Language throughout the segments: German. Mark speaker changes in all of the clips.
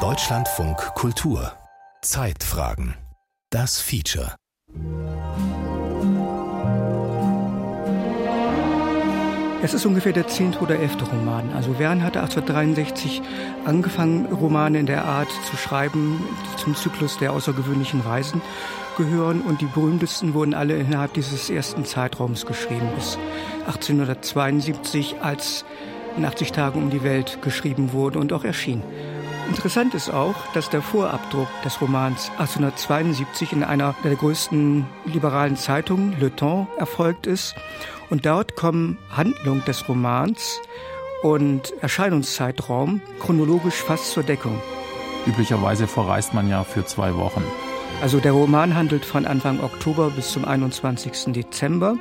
Speaker 1: Deutschlandfunk Kultur Zeitfragen Das Feature
Speaker 2: Es ist ungefähr der zehnte oder elfte Roman. Also Verne hatte 1863 angefangen, Romane in der Art zu schreiben, die zum Zyklus der außergewöhnlichen Reisen gehören. Und die berühmtesten wurden alle innerhalb dieses ersten Zeitraums geschrieben, bis 1872, als in 80 Tagen um die Welt geschrieben wurde und auch erschien. Interessant ist auch, dass der Vorabdruck des Romans 1872 in einer der größten liberalen Zeitungen, Le Temps, erfolgt ist. Und dort kommen Handlung des Romans und Erscheinungszeitraum chronologisch fast zur Deckung.
Speaker 3: Üblicherweise verreist man ja für zwei Wochen.
Speaker 2: Also der Roman handelt von Anfang Oktober bis zum 21. Dezember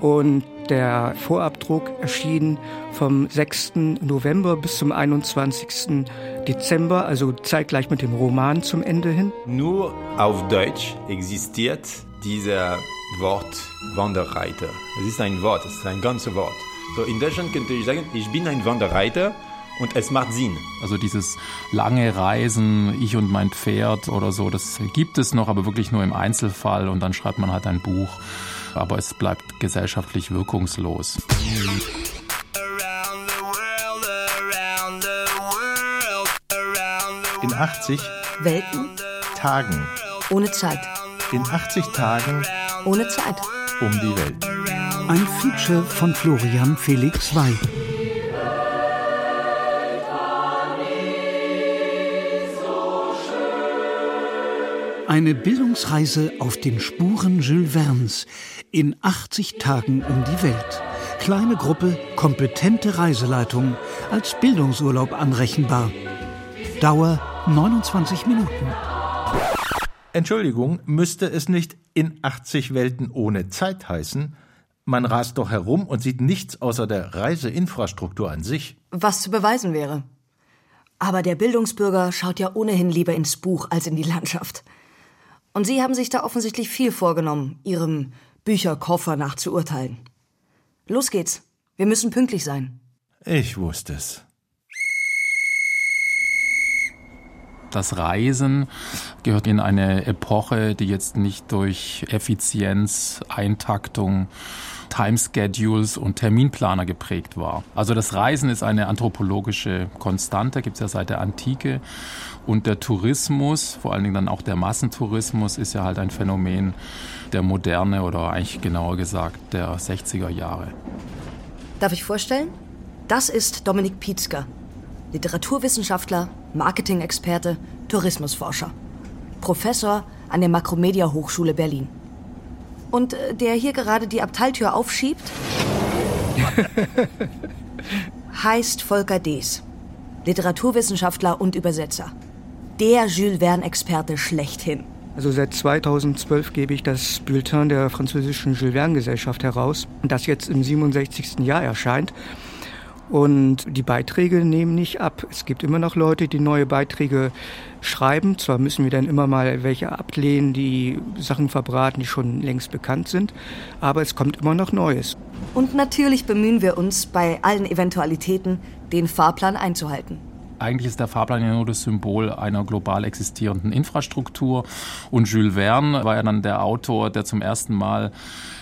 Speaker 2: und der Vorabdruck erschien vom 6. November bis zum 21. Dezember, also zeitgleich mit dem Roman zum Ende hin.
Speaker 4: Nur auf Deutsch existiert dieser Wort Wanderreiter. Es ist ein Wort, es ist ein ganzes Wort. So in Deutschland könnte ich sagen, ich bin ein Wanderreiter und es macht Sinn.
Speaker 3: Also dieses lange Reisen, ich und mein Pferd oder so, das gibt es noch, aber wirklich nur im Einzelfall und dann schreibt man halt ein Buch aber es bleibt gesellschaftlich wirkungslos.
Speaker 5: In 80
Speaker 6: Welten
Speaker 5: Tagen.
Speaker 6: Ohne Zeit.
Speaker 5: In 80 Tagen
Speaker 6: Ohne Zeit.
Speaker 5: Um die Welt.
Speaker 7: Ein Feature von Florian Felix Wey. Eine Bildungsreise auf den Spuren Jules Verne's in 80 Tagen um die Welt. Kleine Gruppe, kompetente Reiseleitung, als Bildungsurlaub anrechenbar. Dauer 29 Minuten.
Speaker 5: Entschuldigung, müsste es nicht in 80 Welten ohne Zeit heißen? Man rast doch herum und sieht nichts außer der Reiseinfrastruktur an sich.
Speaker 6: Was zu beweisen wäre. Aber der Bildungsbürger schaut ja ohnehin lieber ins Buch als in die Landschaft. Und Sie haben sich da offensichtlich viel vorgenommen, Ihrem Bücherkoffer nach zu urteilen. Los geht's. Wir müssen pünktlich sein.
Speaker 5: Ich wusste es.
Speaker 3: Das Reisen gehört in eine Epoche, die jetzt nicht durch Effizienz, Eintaktung, Timeschedules und Terminplaner geprägt war. Also das Reisen ist eine anthropologische Konstante, gibt es ja seit der Antike. Und der Tourismus, vor allen Dingen dann auch der Massentourismus, ist ja halt ein Phänomen der Moderne oder eigentlich genauer gesagt der 60er Jahre.
Speaker 6: Darf ich vorstellen? Das ist Dominik Pietzker, Literaturwissenschaftler, Marketing-Experte, Tourismusforscher, Professor an der Makromedia Hochschule Berlin. Und äh, der hier gerade die Abteiltür aufschiebt, heißt Volker Dees, Literaturwissenschaftler und Übersetzer. Der Jules Verne-Experte schlechthin.
Speaker 2: Also seit 2012 gebe ich das Bulletin der französischen Jules Verne Gesellschaft heraus, das jetzt im 67. Jahr erscheint. Und die Beiträge nehmen nicht ab. Es gibt immer noch Leute, die neue Beiträge schreiben. Zwar müssen wir dann immer mal welche ablehnen, die Sachen verbraten, die schon längst bekannt sind, aber es kommt immer noch Neues.
Speaker 6: Und natürlich bemühen wir uns bei allen Eventualitäten, den Fahrplan einzuhalten.
Speaker 3: Eigentlich ist der Fahrplan ja nur das Symbol einer global existierenden Infrastruktur. Und Jules Verne war ja dann der Autor, der zum ersten Mal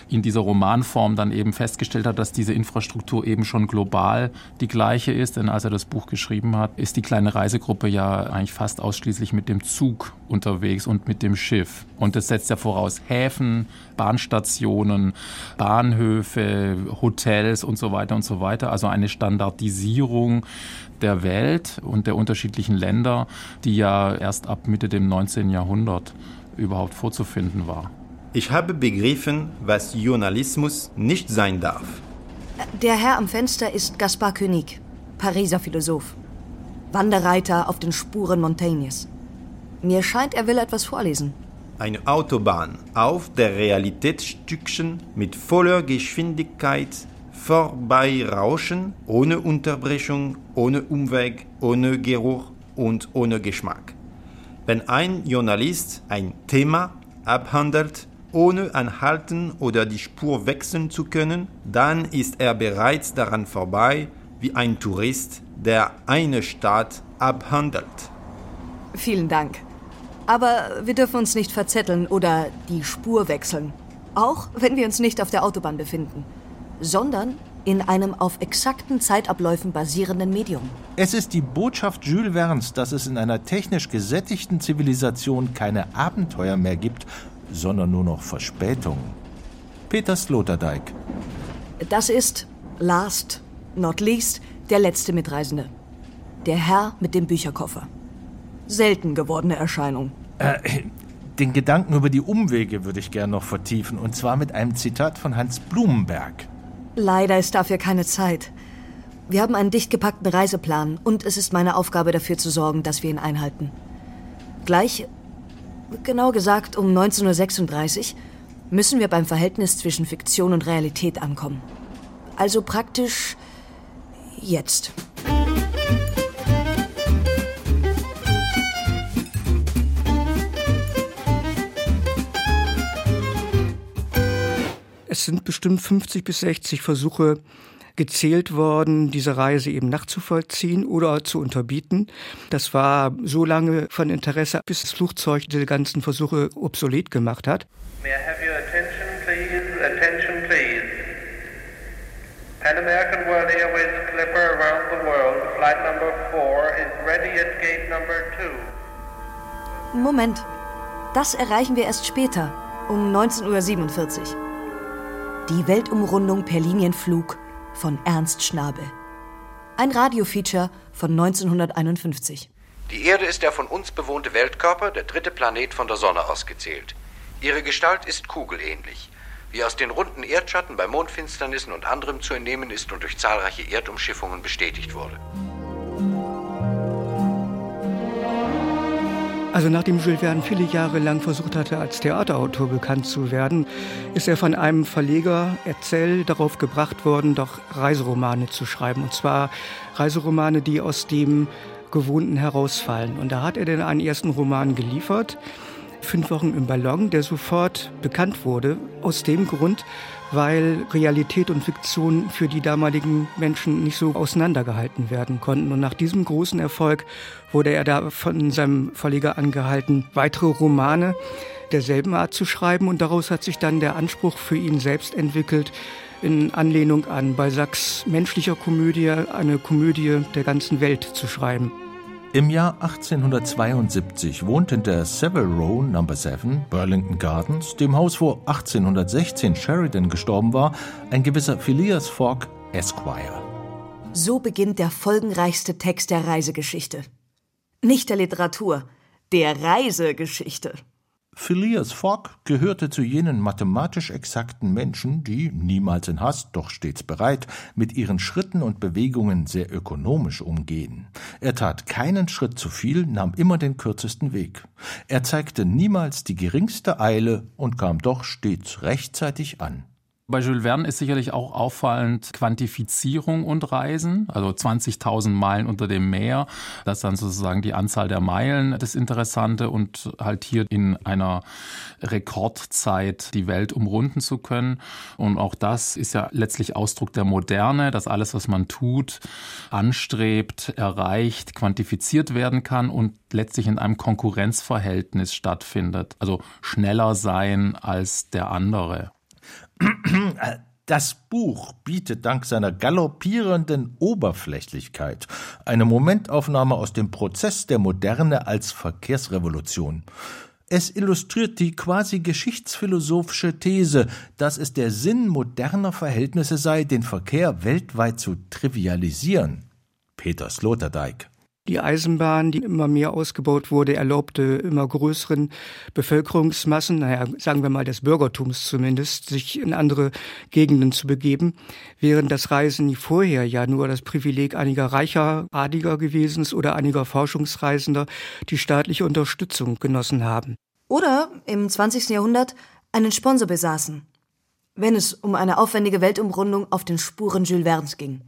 Speaker 3: in dieser Romanform dann eben festgestellt hat, dass diese Infrastruktur eben schon global die gleiche ist. Denn als er das Buch geschrieben hat, ist die kleine Reisegruppe ja eigentlich fast ausschließlich mit dem Zug unterwegs und mit dem Schiff. Und das setzt ja voraus Häfen, Bahnstationen, Bahnhöfe, Hotels und so weiter und so weiter. Also eine Standardisierung der Welt und der unterschiedlichen Länder, die ja erst ab Mitte dem 19. Jahrhundert überhaupt vorzufinden war.
Speaker 4: Ich habe begriffen, was Journalismus nicht sein darf.
Speaker 6: Der Herr am Fenster ist Gaspar König, Pariser Philosoph. Wanderreiter auf den Spuren Montaignes. Mir scheint, er will etwas vorlesen.
Speaker 4: Eine Autobahn auf der Realitätsstückchen mit voller Geschwindigkeit vorbeirauschen, ohne Unterbrechung, ohne Umweg, ohne Geruch und ohne Geschmack. Wenn ein Journalist ein Thema abhandelt, ohne anhalten oder die Spur wechseln zu können, dann ist er bereits daran vorbei, wie ein Tourist, der eine Stadt abhandelt.
Speaker 6: Vielen Dank. Aber wir dürfen uns nicht verzetteln oder die Spur wechseln. Auch wenn wir uns nicht auf der Autobahn befinden, sondern in einem auf exakten Zeitabläufen basierenden Medium.
Speaker 5: Es ist die Botschaft Jules Verne's, dass es in einer technisch gesättigten Zivilisation keine Abenteuer mehr gibt, sondern nur noch Verspätungen. Peter Sloterdijk.
Speaker 6: Das ist, last not least, der letzte Mitreisende. Der Herr mit dem Bücherkoffer. Selten gewordene Erscheinung.
Speaker 5: Äh, den Gedanken über die Umwege würde ich gern noch vertiefen, und zwar mit einem Zitat von Hans Blumenberg.
Speaker 6: Leider ist dafür keine Zeit. Wir haben einen dicht gepackten Reiseplan und es ist meine Aufgabe dafür zu sorgen, dass wir ihn einhalten. Gleich, genau gesagt um 19.36 Uhr, müssen wir beim Verhältnis zwischen Fiktion und Realität ankommen. Also praktisch jetzt.
Speaker 2: Es sind bestimmt 50 bis 60 Versuche gezählt worden, diese Reise eben nachzuvollziehen oder zu unterbieten. Das war so lange von Interesse, bis das Flugzeug diese ganzen Versuche obsolet gemacht hat. May I have your attention, please? Attention, please. Pan American World Airways Clipper around the world, flight number 4 is ready at gate number
Speaker 6: 2. Moment, das erreichen wir erst später, um 19.47 Uhr. Die Weltumrundung per Linienflug von Ernst Schnabel. Ein Radiofeature von 1951.
Speaker 8: Die Erde ist der von uns bewohnte Weltkörper, der dritte Planet von der Sonne ausgezählt. Ihre Gestalt ist kugelähnlich. Wie aus den runden Erdschatten bei Mondfinsternissen und anderem zu entnehmen ist und durch zahlreiche Erdumschiffungen bestätigt wurde.
Speaker 2: Also nachdem Jules Verne viele Jahre lang versucht hatte, als Theaterautor bekannt zu werden, ist er von einem Verleger, Erzähl, darauf gebracht worden, doch Reiseromane zu schreiben. Und zwar Reiseromane, die aus dem Gewohnten herausfallen. Und da hat er dann einen ersten Roman geliefert, Fünf Wochen im Ballon, der sofort bekannt wurde, aus dem Grund, weil Realität und Fiktion für die damaligen Menschen nicht so auseinandergehalten werden konnten. Und nach diesem großen Erfolg wurde er da von seinem Verleger angehalten, weitere Romane derselben Art zu schreiben. Und daraus hat sich dann der Anspruch für ihn selbst entwickelt, in Anlehnung an Balzacs menschlicher Komödie eine Komödie der ganzen Welt zu schreiben.
Speaker 5: Im Jahr 1872 wohnte in der Savile Row No. 7, Burlington Gardens, dem Haus, wo 1816 Sheridan gestorben war, ein gewisser Phileas Fogg Esquire.
Speaker 6: So beginnt der folgenreichste Text der Reisegeschichte. Nicht der Literatur, der Reisegeschichte.
Speaker 5: Phileas Fogg gehörte zu jenen mathematisch exakten Menschen, die, niemals in Hast, doch stets bereit, mit ihren Schritten und Bewegungen sehr ökonomisch umgehen. Er tat keinen Schritt zu viel, nahm immer den kürzesten Weg. Er zeigte niemals die geringste Eile und kam doch stets rechtzeitig an.
Speaker 3: Bei Jules Verne ist sicherlich auch auffallend Quantifizierung und Reisen, also 20.000 Meilen unter dem Meer. Das ist dann sozusagen die Anzahl der Meilen das Interessante und halt hier in einer Rekordzeit die Welt umrunden zu können. Und auch das ist ja letztlich Ausdruck der Moderne, dass alles, was man tut, anstrebt, erreicht, quantifiziert werden kann und letztlich in einem Konkurrenzverhältnis stattfindet. Also schneller sein als der andere.
Speaker 5: Das Buch bietet dank seiner galoppierenden Oberflächlichkeit eine Momentaufnahme aus dem Prozess der Moderne als Verkehrsrevolution. Es illustriert die quasi geschichtsphilosophische These, dass es der Sinn moderner Verhältnisse sei, den Verkehr weltweit zu trivialisieren. Peter Sloterdijk
Speaker 2: die Eisenbahn, die immer mehr ausgebaut wurde, erlaubte immer größeren Bevölkerungsmassen, naja, sagen wir mal des Bürgertums zumindest, sich in andere Gegenden zu begeben, während das Reisen vorher ja nur das Privileg einiger reicher Adliger gewesen ist oder einiger Forschungsreisender, die staatliche Unterstützung genossen haben.
Speaker 6: Oder im 20. Jahrhundert einen Sponsor besaßen, wenn es um eine aufwendige Weltumrundung auf den Spuren Jules Verne's ging.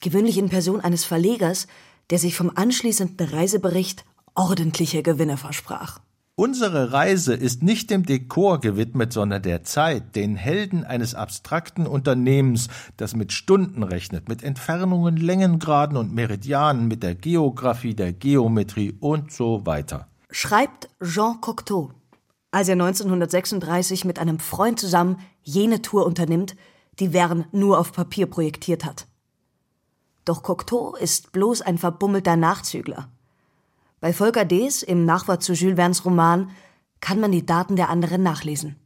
Speaker 6: Gewöhnlich in Person eines Verlegers, der sich vom anschließenden Reisebericht ordentliche Gewinne versprach.
Speaker 5: Unsere Reise ist nicht dem Dekor gewidmet, sondern der Zeit, den Helden eines abstrakten Unternehmens, das mit Stunden rechnet, mit Entfernungen, Längengraden und Meridianen, mit der Geographie, der Geometrie und so weiter.
Speaker 6: Schreibt Jean Cocteau, als er 1936 mit einem Freund zusammen jene Tour unternimmt, die Verne nur auf Papier projektiert hat. Doch Cocteau ist bloß ein verbummelter Nachzügler. Bei Volker Dees im Nachwort zu Jules Verne's Roman kann man die Daten der anderen nachlesen.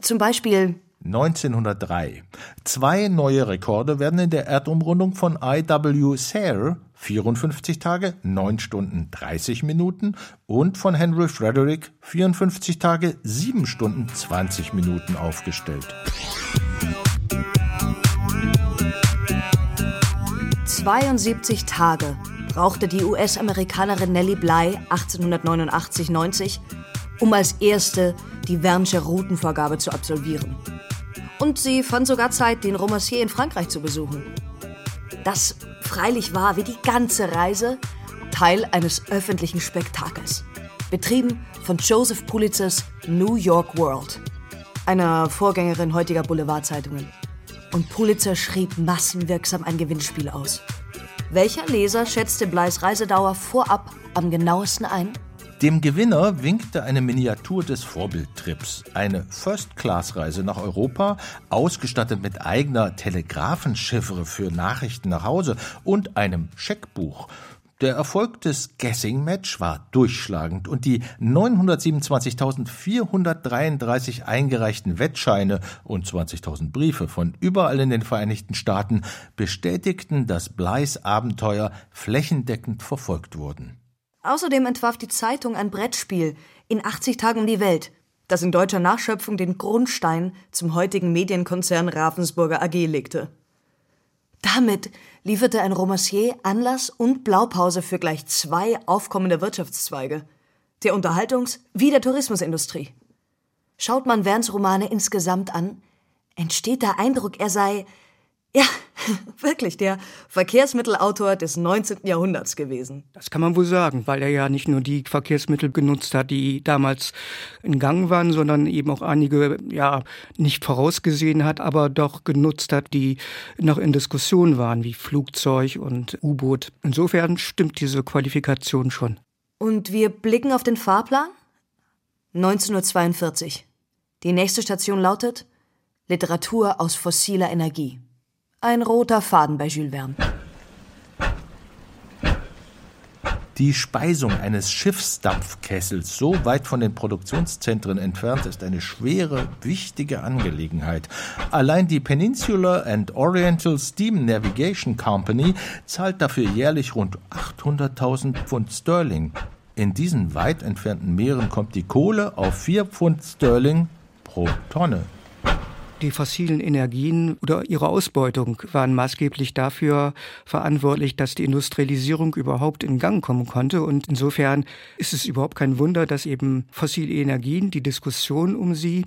Speaker 6: Zum Beispiel
Speaker 5: 1903. Zwei neue Rekorde werden in der Erdumrundung von I.W. Sayre 54 Tage, 9 Stunden 30 Minuten und von Henry Frederick 54 Tage, 7 Stunden 20 Minuten aufgestellt.
Speaker 6: 72 Tage brauchte die US-Amerikanerin Nellie Bly 1889-90, um als erste die Vernsche Routenvorgabe zu absolvieren. Und sie fand sogar Zeit, den Romancier in Frankreich zu besuchen. Das freilich war, wie die ganze Reise, Teil eines öffentlichen Spektakels. Betrieben von Joseph Pulitzers New York World, einer Vorgängerin heutiger Boulevardzeitungen und Pulitzer schrieb massenwirksam ein Gewinnspiel aus. Welcher Leser schätzte Bleis Reisedauer vorab am genauesten ein?
Speaker 5: Dem Gewinner winkte eine Miniatur des Vorbildtrips, eine First-Class-Reise nach Europa, ausgestattet mit eigener Telegrafenchiffre für Nachrichten nach Hause und einem Scheckbuch. Der Erfolg des Guessing-Match war durchschlagend und die 927.433 eingereichten Wettscheine und 20.000 Briefe von überall in den Vereinigten Staaten bestätigten, dass Bleis Abenteuer flächendeckend verfolgt wurden.
Speaker 6: Außerdem entwarf die Zeitung ein Brettspiel in 80 Tagen um die Welt, das in deutscher Nachschöpfung den Grundstein zum heutigen Medienkonzern Ravensburger AG legte. Damit lieferte ein Romancier Anlass und Blaupause für gleich zwei aufkommende Wirtschaftszweige, der Unterhaltungs- wie der Tourismusindustrie. Schaut man Verns Romane insgesamt an, entsteht der Eindruck, er sei ja, wirklich, der Verkehrsmittelautor des 19. Jahrhunderts gewesen.
Speaker 2: Das kann man wohl sagen, weil er ja nicht nur die Verkehrsmittel genutzt hat, die damals in Gang waren, sondern eben auch einige, ja, nicht vorausgesehen hat, aber doch genutzt hat, die noch in Diskussion waren, wie Flugzeug und U-Boot. Insofern stimmt diese Qualifikation schon.
Speaker 6: Und wir blicken auf den Fahrplan? 19.42 Uhr. Die nächste Station lautet Literatur aus fossiler Energie. Ein roter Faden bei Jules Verne.
Speaker 5: Die Speisung eines Schiffsdampfkessels so weit von den Produktionszentren entfernt ist eine schwere, wichtige Angelegenheit. Allein die Peninsular and Oriental Steam Navigation Company zahlt dafür jährlich rund 800.000 Pfund Sterling. In diesen weit entfernten Meeren kommt die Kohle auf 4 Pfund Sterling pro Tonne.
Speaker 2: Die fossilen Energien oder ihre Ausbeutung waren maßgeblich dafür verantwortlich, dass die Industrialisierung überhaupt in Gang kommen konnte. Und insofern ist es überhaupt kein Wunder, dass eben fossile Energien, die Diskussion um sie,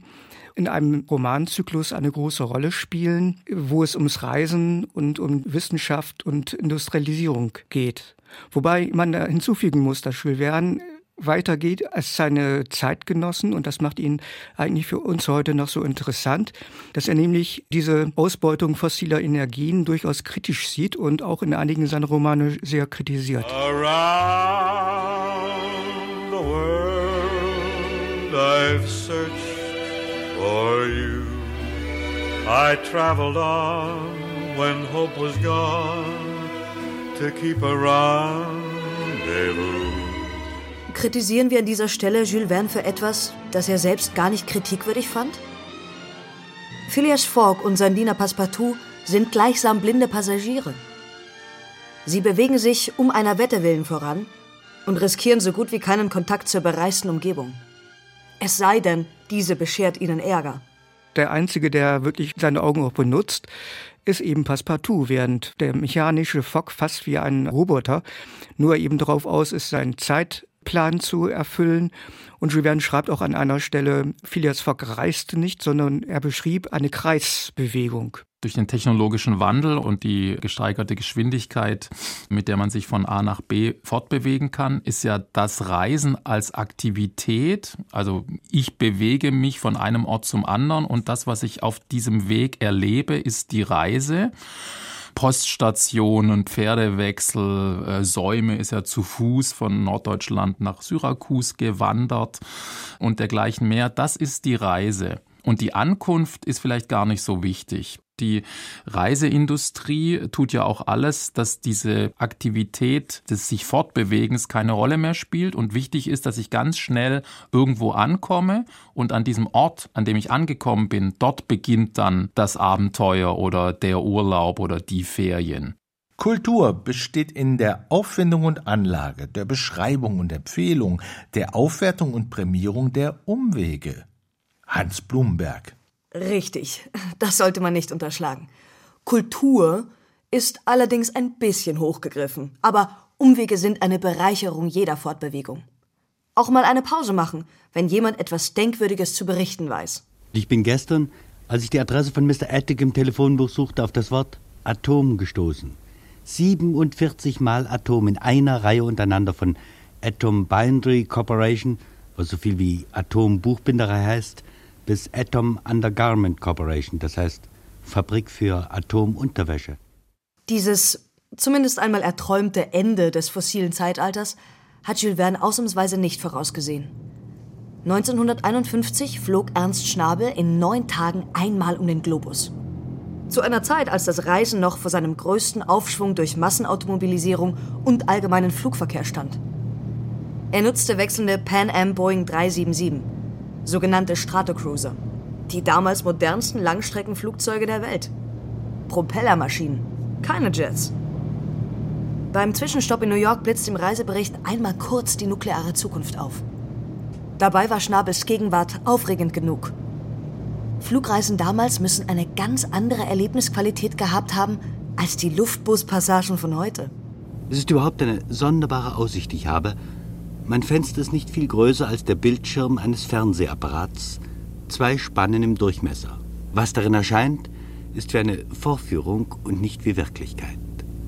Speaker 2: in einem Romanzyklus eine große Rolle spielen, wo es ums Reisen und um Wissenschaft und Industrialisierung geht. Wobei man da hinzufügen muss, dass Jules Verne weitergeht als seine Zeitgenossen und das macht ihn eigentlich für uns heute noch so interessant, dass er nämlich diese Ausbeutung fossiler Energien durchaus kritisch sieht und auch in einigen seiner Romane sehr kritisiert. Around the world I've searched for you. I traveled on when hope was gone to keep a rendezvous.
Speaker 6: Kritisieren wir an dieser Stelle Jules Verne für etwas, das er selbst gar nicht kritikwürdig fand? Phileas Fogg und sein Diener Passepartout sind gleichsam blinde Passagiere. Sie bewegen sich um einer Wette willen voran und riskieren so gut wie keinen Kontakt zur bereisten Umgebung. Es sei denn, diese beschert ihnen Ärger.
Speaker 2: Der Einzige, der wirklich seine Augen auch benutzt, ist eben Passepartout, während der mechanische Fogg fast wie ein Roboter nur eben darauf aus ist, seine Zeit Plan zu erfüllen. Und Jules Verne schreibt auch an einer Stelle, Phileas Fogg reiste nicht, sondern er beschrieb eine Kreisbewegung.
Speaker 3: Durch den technologischen Wandel und die gesteigerte Geschwindigkeit, mit der man sich von A nach B fortbewegen kann, ist ja das Reisen als Aktivität, also ich bewege mich von einem Ort zum anderen und das, was ich auf diesem Weg erlebe, ist die Reise. Poststationen, Pferdewechsel, äh, Säume ist ja zu Fuß von Norddeutschland nach Syrakus gewandert und dergleichen mehr. Das ist die Reise. Und die Ankunft ist vielleicht gar nicht so wichtig. Die Reiseindustrie tut ja auch alles, dass diese Aktivität des sich Fortbewegens keine Rolle mehr spielt und wichtig ist, dass ich ganz schnell irgendwo ankomme und an diesem Ort, an dem ich angekommen bin, dort beginnt dann das Abenteuer oder der Urlaub oder die Ferien.
Speaker 5: Kultur besteht in der Auffindung und Anlage, der Beschreibung und Empfehlung, der Aufwertung und Prämierung der Umwege. Hans Blumberg
Speaker 6: Richtig, das sollte man nicht unterschlagen. Kultur ist allerdings ein bisschen hochgegriffen, aber Umwege sind eine Bereicherung jeder Fortbewegung. Auch mal eine Pause machen, wenn jemand etwas Denkwürdiges zu berichten weiß.
Speaker 9: Ich bin gestern, als ich die Adresse von Mr. Attic im Telefonbuch suchte, auf das Wort Atom gestoßen. 47 Mal Atom in einer Reihe untereinander von Atom Bindery Corporation, was so viel wie Atom Buchbinderei heißt, bis Atom Undergarment Corporation, das heißt Fabrik für Atomunterwäsche.
Speaker 6: Dieses zumindest einmal erträumte Ende des fossilen Zeitalters hat Jules Verne ausnahmsweise nicht vorausgesehen. 1951 flog Ernst Schnabel in neun Tagen einmal um den Globus. Zu einer Zeit, als das Reisen noch vor seinem größten Aufschwung durch Massenautomobilisierung und allgemeinen Flugverkehr stand. Er nutzte wechselnde Pan Am Boeing 377 sogenannte Stratocruiser, die damals modernsten Langstreckenflugzeuge der Welt. Propellermaschinen, keine Jets. Beim Zwischenstopp in New York blitzt im Reisebericht einmal kurz die nukleare Zukunft auf. Dabei war Schnabels Gegenwart aufregend genug. Flugreisen damals müssen eine ganz andere Erlebnisqualität gehabt haben als die Luftbuspassagen von heute.
Speaker 9: Es ist überhaupt eine sonderbare Aussicht, die ich habe, mein Fenster ist nicht viel größer als der Bildschirm eines Fernsehapparats, zwei Spannen im Durchmesser. Was darin erscheint, ist wie eine Vorführung und nicht wie Wirklichkeit.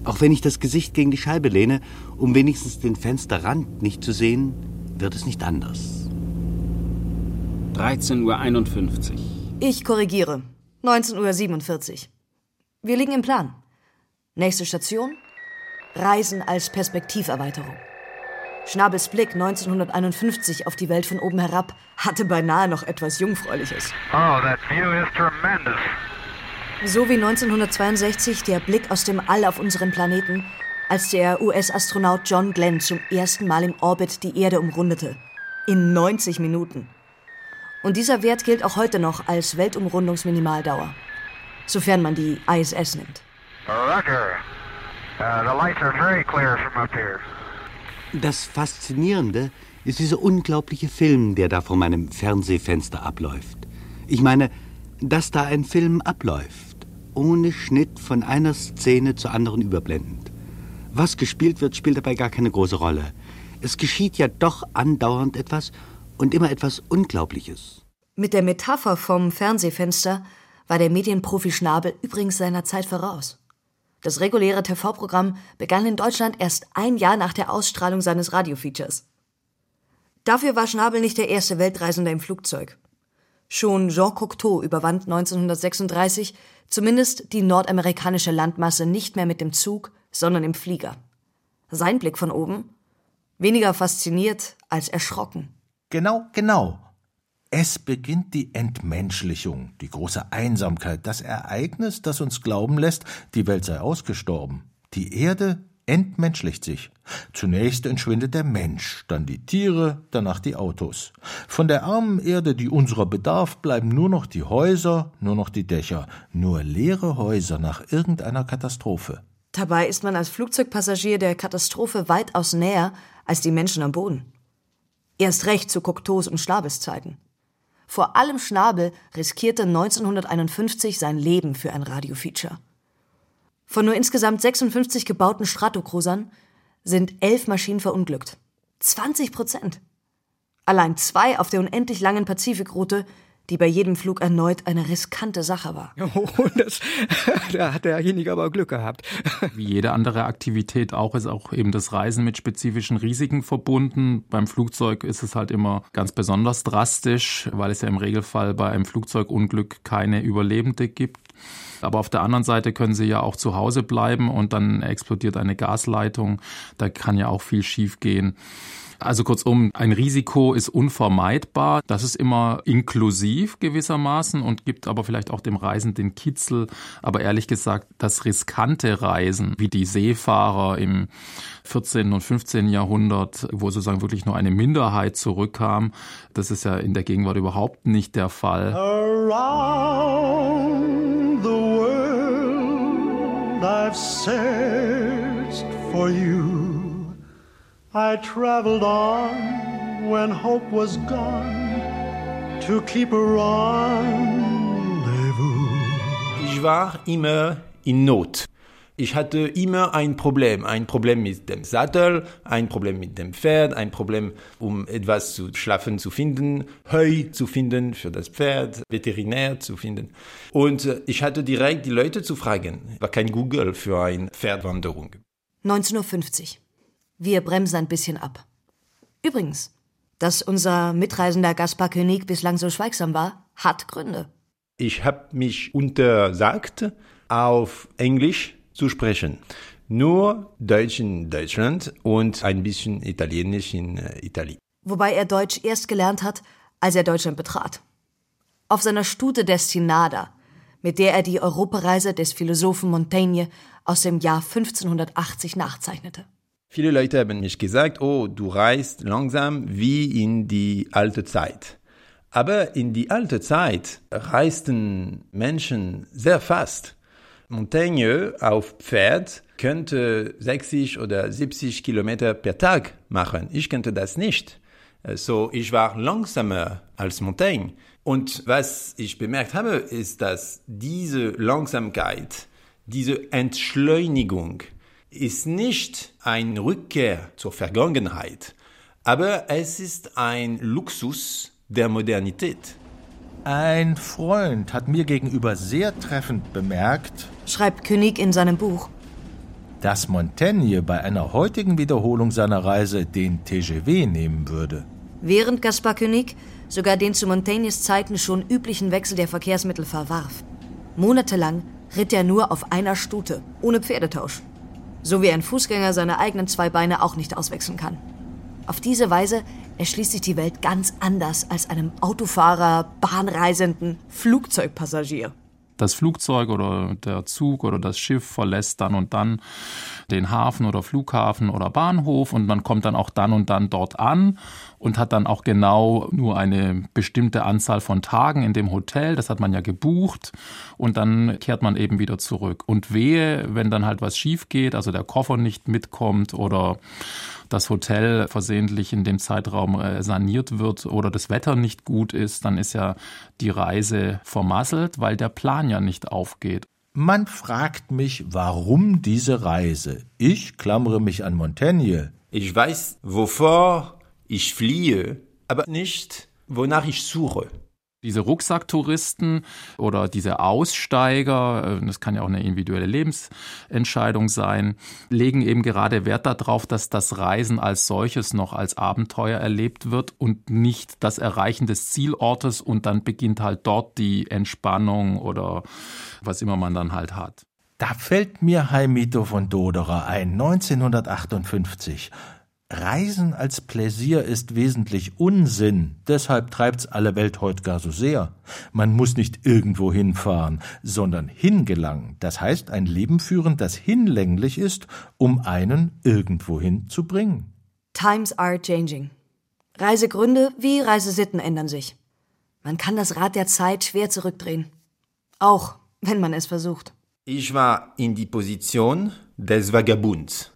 Speaker 9: Auch wenn ich das Gesicht gegen die Scheibe lehne, um wenigstens den Fensterrand nicht zu sehen, wird es nicht anders.
Speaker 10: 13.51 Uhr.
Speaker 6: Ich korrigiere. 19.47 Uhr. Wir liegen im Plan. Nächste Station? Reisen als Perspektiverweiterung. Schnabels Blick 1951 auf die Welt von oben herab hatte beinahe noch etwas Jungfräuliches.
Speaker 11: Oh, that view is tremendous.
Speaker 6: So wie 1962 der Blick aus dem All auf unseren Planeten, als der US-Astronaut John Glenn zum ersten Mal im Orbit die Erde umrundete. In 90 Minuten. Und dieser Wert gilt auch heute noch als Weltumrundungsminimaldauer. Sofern man die ISS nimmt.
Speaker 11: Roger. Uh, the lights are very clear from up here.
Speaker 9: Das Faszinierende ist dieser unglaubliche Film, der da vor meinem Fernsehfenster abläuft. Ich meine, dass da ein Film abläuft, ohne Schnitt von einer Szene zur anderen überblendend. Was gespielt wird, spielt dabei gar keine große Rolle. Es geschieht ja doch andauernd etwas und immer etwas Unglaubliches.
Speaker 6: Mit der Metapher vom Fernsehfenster war der Medienprofi Schnabel übrigens seiner Zeit voraus. Das reguläre TV-Programm begann in Deutschland erst ein Jahr nach der Ausstrahlung seines Radiofeatures. Dafür war Schnabel nicht der erste Weltreisende im Flugzeug. Schon Jean Cocteau überwand 1936 zumindest die nordamerikanische Landmasse nicht mehr mit dem Zug, sondern im Flieger. Sein Blick von oben? Weniger fasziniert als erschrocken.
Speaker 5: Genau, genau. Es beginnt die Entmenschlichung, die große Einsamkeit, das Ereignis, das uns glauben lässt, die Welt sei ausgestorben. Die Erde entmenschlicht sich. Zunächst entschwindet der Mensch, dann die Tiere, danach die Autos. Von der armen Erde, die unserer bedarf, bleiben nur noch die Häuser, nur noch die Dächer, nur leere Häuser nach irgendeiner Katastrophe.
Speaker 6: Dabei ist man als Flugzeugpassagier der Katastrophe weitaus näher als die Menschen am Boden. Erst recht zu Cocteaus und Schnabels Zeiten. Vor allem Schnabel riskierte 1951 sein Leben für ein Radiofeature. Von nur insgesamt 56 gebauten Stratocruisern sind elf Maschinen verunglückt. 20 Prozent. Allein zwei auf der unendlich langen Pazifikroute, die bei jedem Flug erneut eine riskante Sache war.
Speaker 2: Oh, das, da hat derjenige aber Glück gehabt.
Speaker 3: Wie jede andere Aktivität auch ist auch eben das Reisen mit spezifischen Risiken verbunden. Beim Flugzeug ist es halt immer ganz besonders drastisch, weil es ja im Regelfall bei einem Flugzeugunglück keine Überlebende gibt. Aber auf der anderen Seite können sie ja auch zu Hause bleiben und dann explodiert eine Gasleitung. Da kann ja auch viel schiefgehen. Also kurzum, ein Risiko ist unvermeidbar. Das ist immer inklusiv gewissermaßen und gibt aber vielleicht auch dem Reisen den Kitzel. Aber ehrlich gesagt, das riskante Reisen, wie die Seefahrer im 14. und 15. Jahrhundert, wo sozusagen wirklich nur eine Minderheit zurückkam, das ist ja in der Gegenwart überhaupt nicht der Fall.
Speaker 10: Around I've searched for you. I traveled on when hope was gone to keep a rendezvous.
Speaker 4: Ich war immer in Not. Ich hatte immer ein Problem. Ein Problem mit dem Sattel, ein Problem mit dem Pferd, ein Problem, um etwas zu schlafen zu finden, Heu zu finden für das Pferd, Veterinär zu finden. Und äh, ich hatte direkt die Leute zu fragen. War kein Google für eine Pferdwanderung.
Speaker 6: 19.50 Uhr. Wir bremsen ein bisschen ab. Übrigens, dass unser Mitreisender Gaspar König bislang so schweigsam war, hat Gründe.
Speaker 4: Ich habe mich untersagt, auf Englisch zu sprechen. Nur Deutsch in Deutschland und ein bisschen Italienisch in äh, Italien.
Speaker 6: Wobei er Deutsch erst gelernt hat, als er Deutschland betrat. Auf seiner Stute Destinada, mit der er die Europareise des Philosophen Montaigne aus dem Jahr 1580 nachzeichnete.
Speaker 4: Viele Leute haben mich gesagt, oh, du reist langsam wie in die alte Zeit. Aber in die alte Zeit reisten Menschen sehr fast. Montaigne auf Pferd könnte 60 oder 70 Kilometer per Tag machen. Ich könnte das nicht. So, ich war langsamer als Montaigne. Und was ich bemerkt habe, ist, dass diese Langsamkeit, diese Entschleunigung, ist nicht eine Rückkehr zur Vergangenheit, aber es ist ein Luxus der Modernität.
Speaker 5: Ein Freund hat mir gegenüber sehr treffend bemerkt,
Speaker 6: schreibt König in seinem Buch,
Speaker 5: dass Montaigne bei einer heutigen Wiederholung seiner Reise den TGV nehmen würde.
Speaker 6: Während Gaspar König sogar den zu Montagnes Zeiten schon üblichen Wechsel der Verkehrsmittel verwarf. Monatelang ritt er nur auf einer Stute, ohne Pferdetausch. So wie ein Fußgänger seine eigenen zwei Beine auch nicht auswechseln kann. Auf diese Weise erschließt sich die Welt ganz anders als einem Autofahrer, Bahnreisenden, Flugzeugpassagier.
Speaker 3: Das Flugzeug oder der Zug oder das Schiff verlässt dann und dann den Hafen oder Flughafen oder Bahnhof und man kommt dann auch dann und dann dort an und hat dann auch genau nur eine bestimmte Anzahl von Tagen in dem Hotel, das hat man ja gebucht und dann kehrt man eben wieder zurück. Und wehe, wenn dann halt was schief geht, also der Koffer nicht mitkommt oder das Hotel versehentlich in dem Zeitraum äh, saniert wird oder das Wetter nicht gut ist, dann ist ja die Reise vermasselt, weil der Plan ja nicht aufgeht.
Speaker 5: Man fragt mich, warum diese Reise? Ich klammere mich an Montaigne.
Speaker 4: Ich weiß, wovor ich fliehe, aber nicht, wonach ich suche.
Speaker 3: Diese Rucksacktouristen oder diese Aussteiger, äh, das kann ja auch eine individuelle Lebensentscheidung sein, legen eben gerade Wert darauf, dass das Reisen als solches noch als Abenteuer erlebt wird und nicht das Erreichen des Zielortes und dann beginnt halt dort die Entspannung oder was immer man dann halt hat.
Speaker 5: Da fällt mir Heimito von Doderer ein, 1958. Reisen als Pläsier ist wesentlich Unsinn, deshalb treibt's alle Welt heut gar so sehr. Man muss nicht irgendwo hinfahren, sondern hingelangen, das heißt ein Leben führen, das hinlänglich ist, um einen irgendwohin zu bringen.
Speaker 6: Times are changing. Reisegründe wie Reisesitten ändern sich. Man kann das Rad der Zeit schwer zurückdrehen. Auch wenn man es versucht.
Speaker 4: Ich war in die Position des Vagabunds.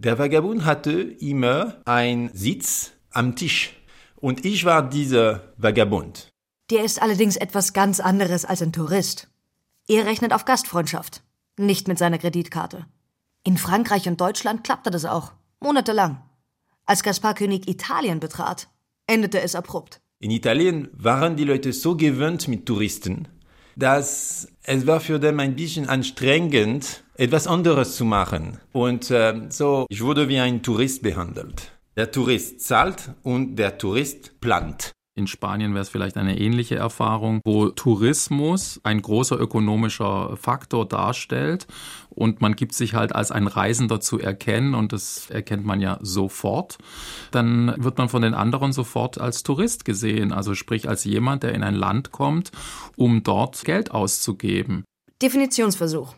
Speaker 4: Der Vagabund hatte immer einen Sitz am Tisch. Und ich war dieser Vagabund.
Speaker 6: Der ist allerdings etwas ganz anderes als ein Tourist. Er rechnet auf Gastfreundschaft, nicht mit seiner Kreditkarte. In Frankreich und Deutschland klappte das auch, monatelang. Als Gaspar König Italien betrat, endete es abrupt.
Speaker 4: In Italien waren die Leute so gewöhnt mit Touristen, dass es war für them ein bisschen anstrengend, etwas anderes zu machen. Und äh, so, ich wurde wie ein Tourist behandelt. Der Tourist zahlt und der Tourist plant.
Speaker 3: In Spanien wäre es vielleicht eine ähnliche Erfahrung, wo Tourismus ein großer ökonomischer Faktor darstellt und man gibt sich halt als ein Reisender zu erkennen und das erkennt man ja sofort. Dann wird man von den anderen sofort als Tourist gesehen, also sprich als jemand, der in ein Land kommt, um dort Geld auszugeben.
Speaker 6: Definitionsversuch.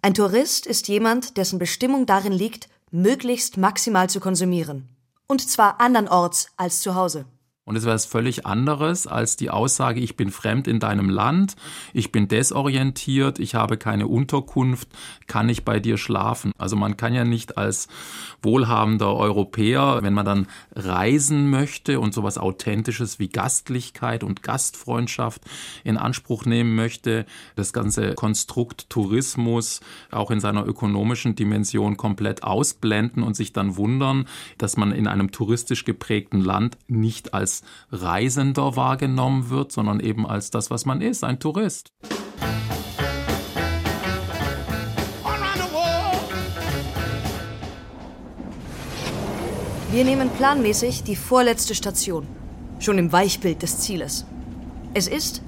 Speaker 6: Ein Tourist ist jemand, dessen Bestimmung darin liegt, möglichst maximal zu konsumieren. Und zwar andernorts als zu Hause.
Speaker 3: Und es wäre es völlig anderes als die Aussage, ich bin fremd in deinem Land, ich bin desorientiert, ich habe keine Unterkunft, kann ich bei dir schlafen? Also man kann ja nicht als wohlhabender Europäer, wenn man dann reisen möchte und sowas Authentisches wie Gastlichkeit und Gastfreundschaft in Anspruch nehmen möchte, das ganze Konstrukt Tourismus auch in seiner ökonomischen Dimension komplett ausblenden und sich dann wundern, dass man in einem touristisch geprägten Land nicht als als Reisender wahrgenommen wird, sondern eben als das, was man ist, ein Tourist.
Speaker 6: Wir nehmen planmäßig die vorletzte Station, schon im Weichbild des Zieles. Es ist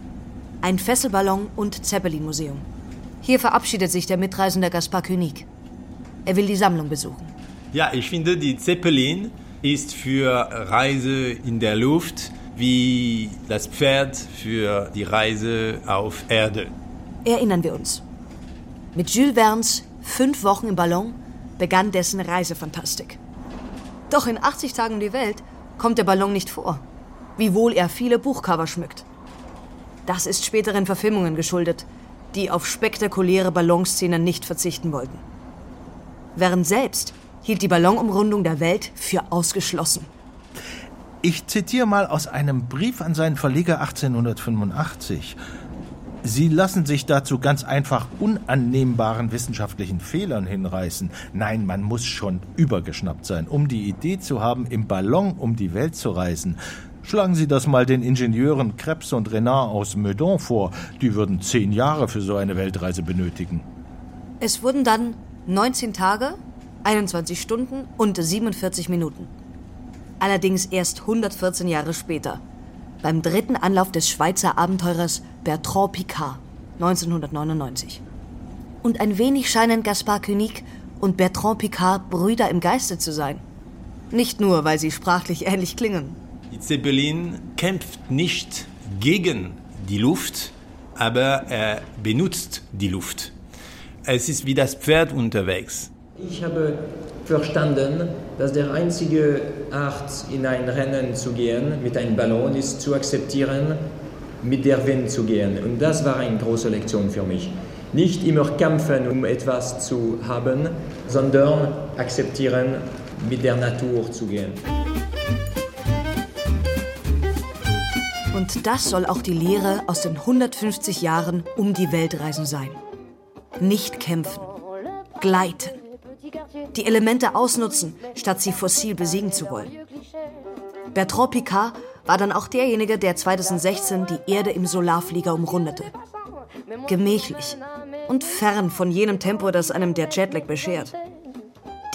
Speaker 6: ein Fesselballon- und Zeppelin-Museum. Hier verabschiedet sich der Mitreisende Gaspar König. Er will die Sammlung besuchen.
Speaker 4: Ja, ich finde, die Zeppelin ist für Reise in der Luft wie das Pferd für die Reise auf Erde.
Speaker 6: Erinnern wir uns. Mit Jules Verne's Fünf Wochen im Ballon begann dessen Reisefantastik. Doch in 80 Tagen um die Welt kommt der Ballon nicht vor, wiewohl er viele Buchcover schmückt. Das ist späteren Verfilmungen geschuldet, die auf spektakuläre Ballonszenen nicht verzichten wollten. Verne selbst hielt die Ballonumrundung der Welt für ausgeschlossen.
Speaker 5: Ich zitiere mal aus einem Brief an seinen Verleger 1885. Sie lassen sich dazu ganz einfach unannehmbaren wissenschaftlichen Fehlern hinreißen. Nein, man muss schon übergeschnappt sein, um die Idee zu haben, im Ballon um die Welt zu reisen. Schlagen Sie das mal den Ingenieuren Krebs und Renard aus Meudon vor. Die würden zehn Jahre für so eine Weltreise benötigen.
Speaker 6: Es wurden dann 19 Tage 21 Stunden und 47 Minuten. Allerdings erst 114 Jahre später, beim dritten Anlauf des Schweizer Abenteurers Bertrand Picard 1999. Und ein wenig scheinen Gaspard Koenig und Bertrand Picard Brüder im Geiste zu sein. Nicht nur, weil sie sprachlich ähnlich klingen.
Speaker 4: Die Zeppelin kämpft nicht gegen die Luft, aber er benutzt die Luft. Es ist wie das Pferd unterwegs.
Speaker 12: Ich habe verstanden, dass der einzige Art, in ein Rennen zu gehen mit einem Ballon, ist zu akzeptieren, mit der Wind zu gehen. Und das war eine große Lektion für mich. Nicht immer kämpfen, um etwas zu haben, sondern akzeptieren, mit der Natur zu gehen.
Speaker 6: Und das soll auch die Lehre aus den 150 Jahren um die Weltreisen sein. Nicht kämpfen, gleiten die Elemente ausnutzen, statt sie fossil besiegen zu wollen. Bertrand Picard war dann auch derjenige, der 2016 die Erde im Solarflieger umrundete. Gemächlich und fern von jenem Tempo, das einem der Jetlag beschert.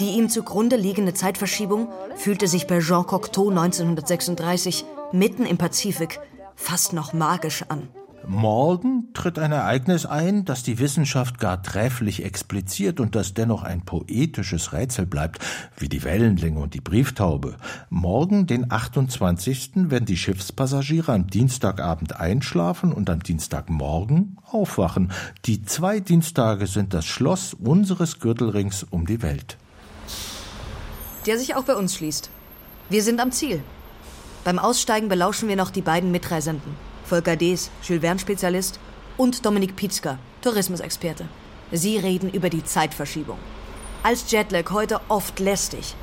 Speaker 6: Die ihm zugrunde liegende Zeitverschiebung fühlte sich bei Jean Cocteau 1936 mitten im Pazifik fast noch magisch an.
Speaker 5: Morgen tritt ein Ereignis ein, das die Wissenschaft gar trefflich expliziert und das dennoch ein poetisches Rätsel bleibt, wie die Wellenlänge und die Brieftaube. Morgen, den 28., werden die Schiffspassagiere am Dienstagabend einschlafen und am Dienstagmorgen aufwachen. Die zwei Dienstage sind das Schloss unseres Gürtelrings um die Welt.
Speaker 6: Der sich auch bei uns schließt. Wir sind am Ziel. Beim Aussteigen belauschen wir noch die beiden Mitreisenden. Volker Dees, Jules Verne-Spezialist, und Dominik Pietzker, Tourismusexperte. Sie reden über die Zeitverschiebung. Als Jetlag heute oft lästig.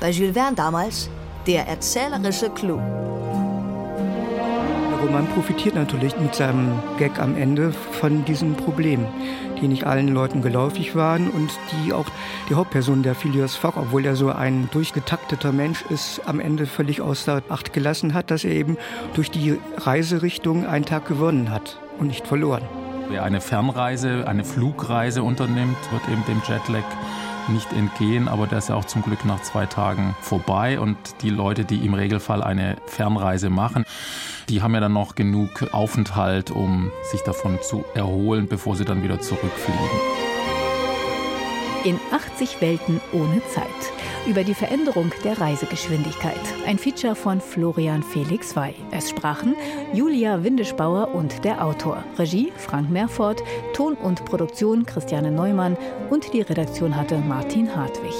Speaker 6: Bei Jules Verne damals der erzählerische Clou.
Speaker 2: Roman profitiert natürlich mit seinem Gag am Ende von diesen Problemen, die nicht allen Leuten geläufig waren und die auch die Hauptperson der Phileas Fogg, obwohl er so ein durchgetakteter Mensch ist, am Ende völlig außer Acht gelassen hat, dass er eben durch die Reiserichtung einen Tag gewonnen hat und nicht verloren.
Speaker 3: Wer eine Fernreise, eine Flugreise unternimmt, wird eben dem Jetlag nicht entgehen, aber der ist ja auch zum Glück nach zwei Tagen vorbei. Und die Leute, die im Regelfall eine Fernreise machen, die haben ja dann noch genug Aufenthalt, um sich davon zu erholen, bevor sie dann wieder zurückfliegen.
Speaker 13: In 80 Welten ohne Zeit. Über die Veränderung der Reisegeschwindigkeit. Ein Feature von Florian Felix Wey. Es sprachen Julia Windischbauer und der Autor. Regie Frank Merfort, Ton und Produktion Christiane Neumann und die Redaktion hatte Martin Hartwig.